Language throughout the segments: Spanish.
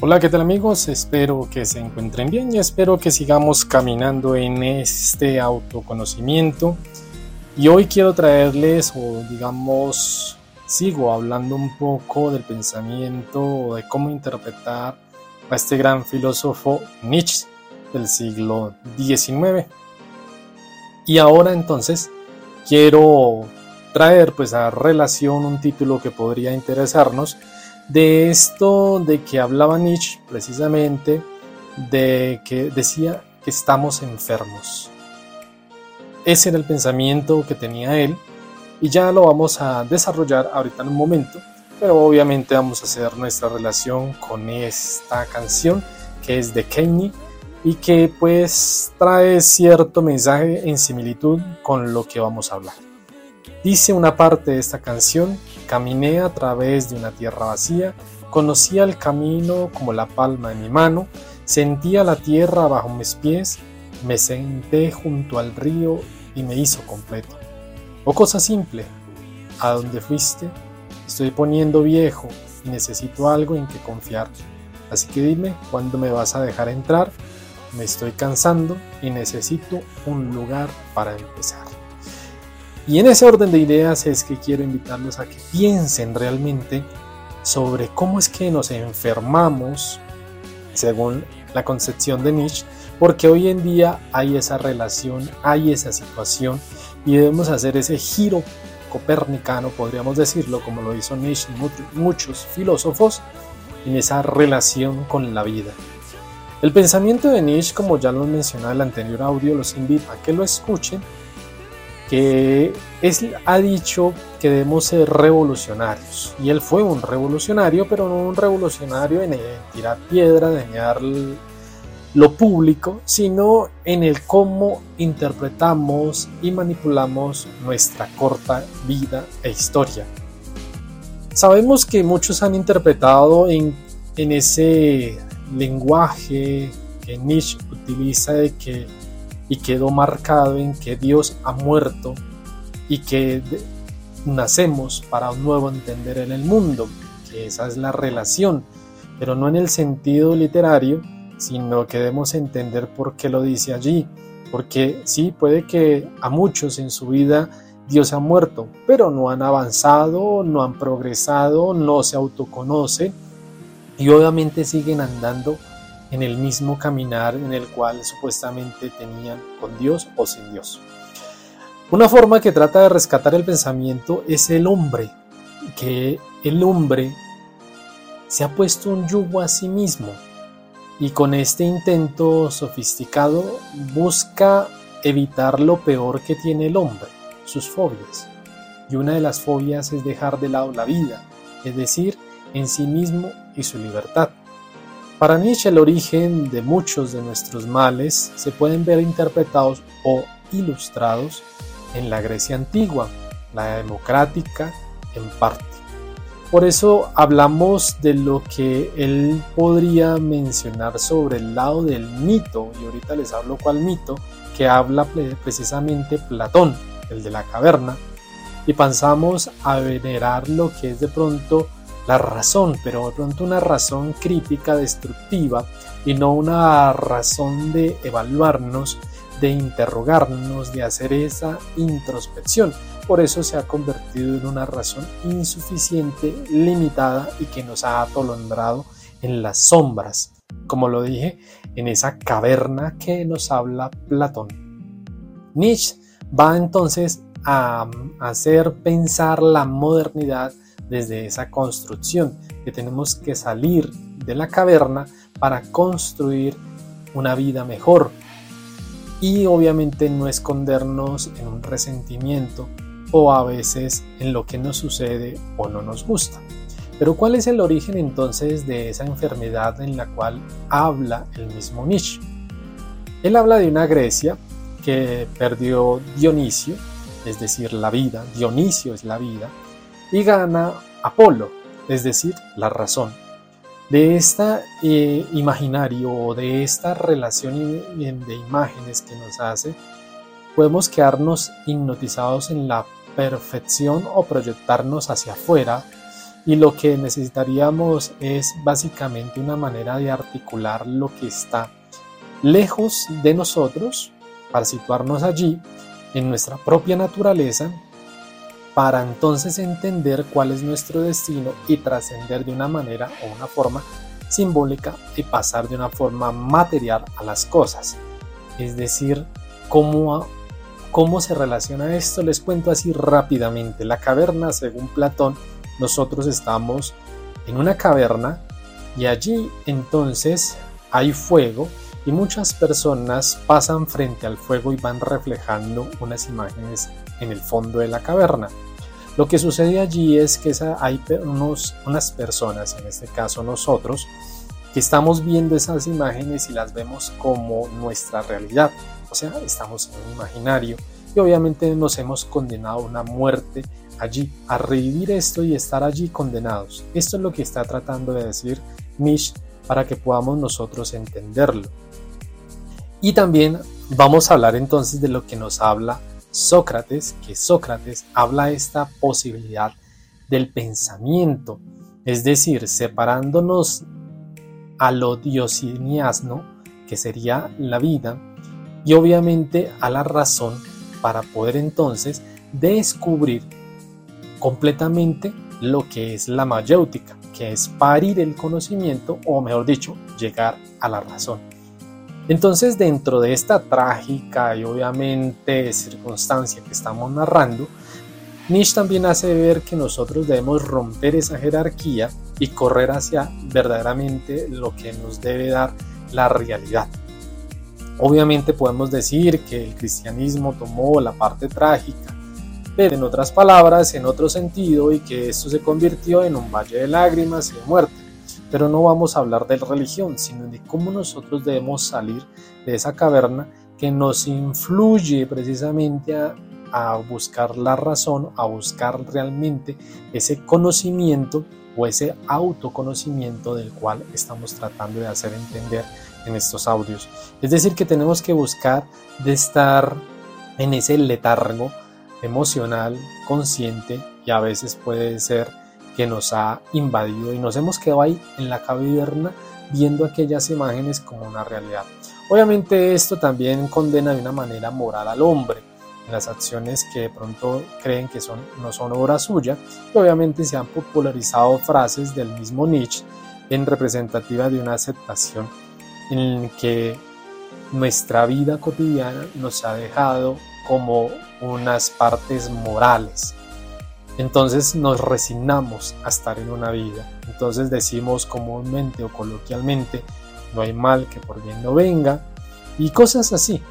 Hola, ¿qué tal amigos? Espero que se encuentren bien y espero que sigamos caminando en este autoconocimiento. Y hoy quiero traerles, o digamos, sigo hablando un poco del pensamiento o de cómo interpretar a este gran filósofo Nietzsche del siglo XIX. Y ahora entonces quiero traer pues a relación un título que podría interesarnos de esto de que hablaba Nietzsche precisamente, de que decía que estamos enfermos. Ese era el pensamiento que tenía él y ya lo vamos a desarrollar ahorita en un momento, pero obviamente vamos a hacer nuestra relación con esta canción que es de Kenny y que pues trae cierto mensaje en similitud con lo que vamos a hablar. Dice una parte de esta canción, caminé a través de una tierra vacía, conocía el camino como la palma de mi mano, sentía la tierra bajo mis pies, me senté junto al río y me hizo completo. O cosa simple, ¿a dónde fuiste? Estoy poniendo viejo y necesito algo en que confiar. Así que dime cuándo me vas a dejar entrar. Me estoy cansando y necesito un lugar para empezar. Y en ese orden de ideas es que quiero invitarlos a que piensen realmente sobre cómo es que nos enfermamos, según la concepción de Nietzsche, porque hoy en día hay esa relación, hay esa situación y debemos hacer ese giro copernicano, podríamos decirlo, como lo hizo Nietzsche y muchos filósofos, en esa relación con la vida. El pensamiento de Nietzsche, como ya lo mencioné en el anterior audio, los invito a que lo escuchen que es, ha dicho que debemos ser revolucionarios. Y él fue un revolucionario, pero no un revolucionario en, tirar piedra, dañar lo público, sino en el cómo interpretamos y manipulamos nuestra corta vida e historia. Sabemos que muchos han interpretado en, en ese lenguaje que Nietzsche utiliza de que y quedó marcado en que Dios ha muerto y que nacemos para un nuevo entender en el mundo, que esa es la relación, pero no en el sentido literario, sino que debemos entender por qué lo dice allí, porque sí, puede que a muchos en su vida Dios ha muerto, pero no han avanzado, no han progresado, no se autoconocen y obviamente siguen andando en el mismo caminar en el cual supuestamente tenían con Dios o sin Dios. Una forma que trata de rescatar el pensamiento es el hombre, que el hombre se ha puesto un yugo a sí mismo y con este intento sofisticado busca evitar lo peor que tiene el hombre, sus fobias. Y una de las fobias es dejar de lado la vida, es decir, en sí mismo y su libertad. Para Nietzsche el origen de muchos de nuestros males se pueden ver interpretados o ilustrados en la Grecia antigua, la democrática en parte. Por eso hablamos de lo que él podría mencionar sobre el lado del mito, y ahorita les hablo cuál mito, que habla precisamente Platón, el de la caverna, y pasamos a venerar lo que es de pronto la razón, pero de pronto una razón crítica, destructiva, y no una razón de evaluarnos, de interrogarnos, de hacer esa introspección. Por eso se ha convertido en una razón insuficiente, limitada y que nos ha atolondrado en las sombras, como lo dije, en esa caverna que nos habla Platón. Nietzsche va entonces a hacer pensar la modernidad desde esa construcción, que tenemos que salir de la caverna para construir una vida mejor. Y obviamente no escondernos en un resentimiento o a veces en lo que nos sucede o no nos gusta. Pero ¿cuál es el origen entonces de esa enfermedad en la cual habla el mismo Nietzsche? Él habla de una Grecia que perdió Dionisio, es decir, la vida, Dionisio es la vida, y gana Apolo, es decir, la razón. De este imaginario o de esta relación de imágenes que nos hace, podemos quedarnos hipnotizados en la perfección o proyectarnos hacia afuera y lo que necesitaríamos es básicamente una manera de articular lo que está lejos de nosotros para situarnos allí en nuestra propia naturaleza para entonces entender cuál es nuestro destino y trascender de una manera o una forma simbólica y pasar de una forma material a las cosas. Es decir, cómo, cómo se relaciona esto, les cuento así rápidamente. La caverna, según Platón, nosotros estamos en una caverna y allí entonces hay fuego y muchas personas pasan frente al fuego y van reflejando unas imágenes en el fondo de la caverna. Lo que sucede allí es que hay unos, unas personas, en este caso nosotros, que estamos viendo esas imágenes y las vemos como nuestra realidad. O sea, estamos en un imaginario y obviamente nos hemos condenado a una muerte allí, a revivir esto y estar allí condenados. Esto es lo que está tratando de decir Mish para que podamos nosotros entenderlo. Y también vamos a hablar entonces de lo que nos habla Sócrates, que Sócrates habla esta posibilidad del pensamiento, es decir, separándonos a lo diosiniasno, que sería la vida, y obviamente a la razón para poder entonces descubrir completamente lo que es la mayéutica, que es parir el conocimiento o mejor dicho, llegar a la razón. Entonces, dentro de esta trágica y obviamente circunstancia que estamos narrando, Nietzsche también hace ver que nosotros debemos romper esa jerarquía y correr hacia verdaderamente lo que nos debe dar la realidad. Obviamente podemos decir que el cristianismo tomó la parte trágica, pero en otras palabras, en otro sentido, y que esto se convirtió en un valle de lágrimas y de muerte. Pero no vamos a hablar de religión, sino de cómo nosotros debemos salir de esa caverna que nos influye precisamente a, buscar la razón, a buscar realmente ese conocimiento o ese autoconocimiento del cual estamos tratando de hacer entender en estos audios. Es decir, que tenemos que buscar de estar en ese letargo emocional, consciente y a veces puede ser que nos ha invadido y nos hemos quedado ahí en la caverna viendo aquellas imágenes como una realidad. Obviamente esto también condena de una manera moral al hombre en las acciones que de pronto creen que son, no son obra suya y obviamente se han popularizado frases del mismo Nietzsche en representativa de una aceptación en que nuestra vida cotidiana nos ha dejado como unas partes morales entonces nos resignamos a estar en una vida. Entonces decimos comúnmente o coloquialmente, no hay mal que por bien no venga, y cosas así.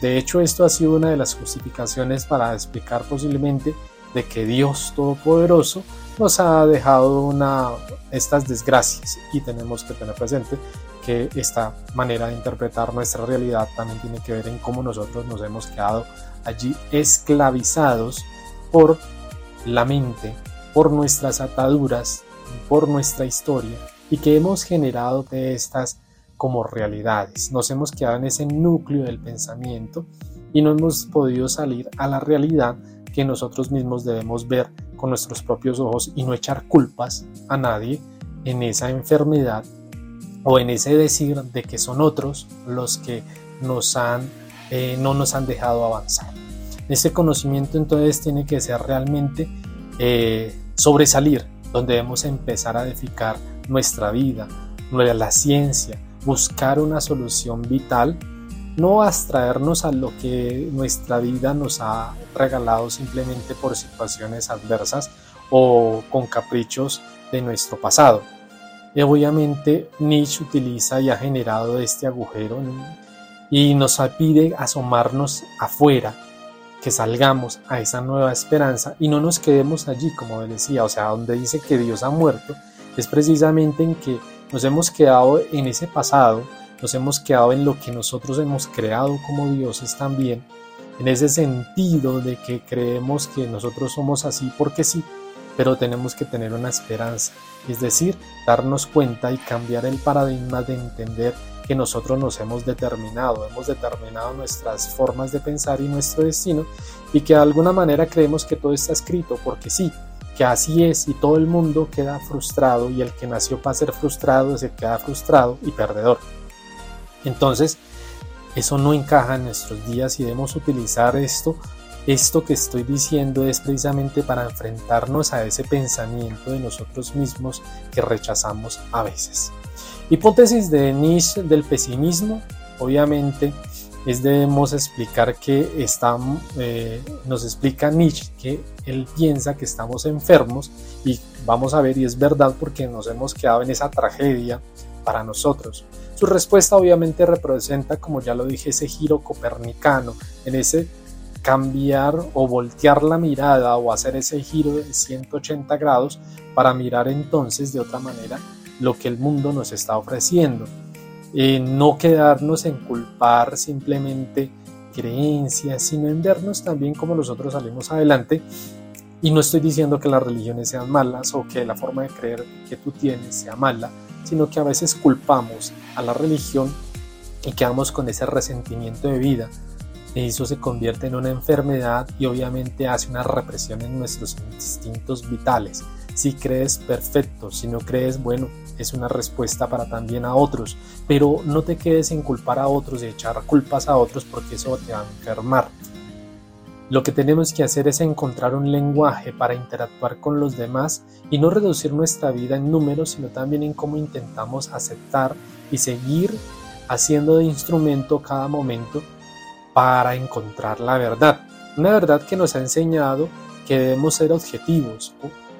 De hecho, esto ha sido una de las justificaciones para explicar posiblemente de que Dios Todopoderoso nos ha dejado una, estas desgracias y tenemos que tener presente que esta manera de interpretar nuestra realidad también tiene que ver en cómo nosotros nos hemos quedado allí esclavizados por la mente, por nuestras ataduras, por nuestra historia y que hemos generado de estas como realidades. Nos hemos quedado en ese núcleo del pensamiento y no hemos podido salir a la realidad que nosotros mismos debemos ver con nuestros propios ojos y no echar culpas a nadie en esa enfermedad o en ese decir de que son otros los que nos han, eh, no nos han dejado avanzar. Ese conocimiento entonces tiene que ser realmente eh, sobresalir, donde debemos empezar a edificar nuestra vida, la ciencia, buscar una solución vital, no abstraernos a lo que nuestra vida nos ha regalado simplemente por situaciones adversas o con caprichos de nuestro pasado. Y obviamente Nietzsche utiliza y ha generado este agujero y nos pide asomarnos afuera que salgamos a esa nueva esperanza y no nos quedemos allí, como decía, o sea, donde dice que Dios ha muerto, es precisamente en que nos hemos quedado en ese pasado, nos hemos quedado en lo que nosotros hemos creado como dioses también, en ese sentido de que creemos que nosotros somos así porque sí, pero tenemos que tener una esperanza, es decir, darnos cuenta y cambiar el paradigma de entender que nosotros nos hemos determinado, hemos determinado nuestras formas de pensar y nuestro destino y que de alguna manera creemos que todo está escrito porque sí, que así es y todo el mundo queda frustrado y el que nació para ser frustrado se queda frustrado y perdedor. Entonces, eso no encaja en nuestros días y debemos utilizar esto. Esto que estoy diciendo es precisamente para enfrentarnos a ese pensamiento de nosotros mismos que rechazamos a veces. Hipótesis de Nietzsche del pesimismo, obviamente es debemos explicar que estamos, eh, nos explica Nietzsche que él piensa que estamos enfermos y vamos a ver y es verdad porque nos hemos quedado en esa tragedia para nosotros. Su respuesta obviamente representa, como ya lo dije, ese giro copernicano, en ese cambiar o voltear la mirada o hacer ese giro de 180 grados para mirar entonces de otra manera lo que el mundo nos está ofreciendo no quedarnos en culpar simplemente creencias, sino en vernos también como nosotros salimos adelante. Y no estoy diciendo que las religiones sean malas o que la forma de creer que tú tienes sea mala, sino que a veces culpamos a la religión y quedamos con ese resentimiento de vida. Eso se convierte en una enfermedad y obviamente hace una represión en nuestros instintos vitales. Si crees, perfecto. Si no crees, bueno, es una respuesta para también a otros. Pero no te quedes en culpar a otros y echar culpas a otros porque eso te va a enfermar. Lo que tenemos que hacer es encontrar un lenguaje para interactuar con los demás y no reducir nuestra vida en números, sino también en cómo intentamos aceptar y seguir haciendo de instrumento cada momento para encontrar la verdad. Una verdad que nos ha enseñado que debemos ser objetivos,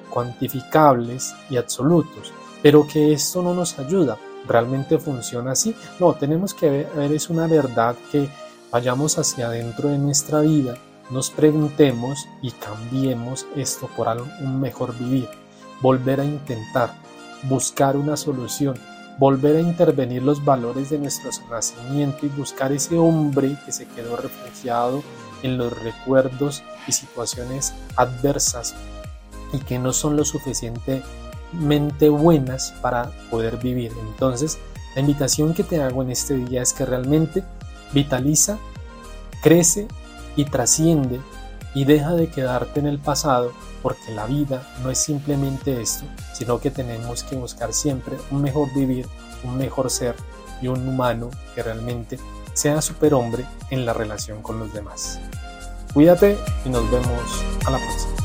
cuantificables y absolutos, pero que esto no nos ayuda. ¿Realmente funciona así? No, tenemos que ver, es una verdad que vayamos hacia adentro de nuestra vida, nos preguntemos y cambiemos esto por un mejor vivir, volver a intentar, buscar una solución, volver a intervenir los valores de nuestro nacimiento y buscar ese hombre que se quedó refugiado en los recuerdos y situaciones adversas y que no son lo suficientemente buenas para poder vivir. Entonces, la invitación que te hago en este día es que realmente vitaliza, crece y trasciende y deja de quedarte en el pasado porque la vida no es simplemente esto, sino que tenemos que buscar siempre un mejor vivir, un mejor ser y un humano que realmente sea superhombre en la relación con los demás. Cuídate y nos vemos a la próxima.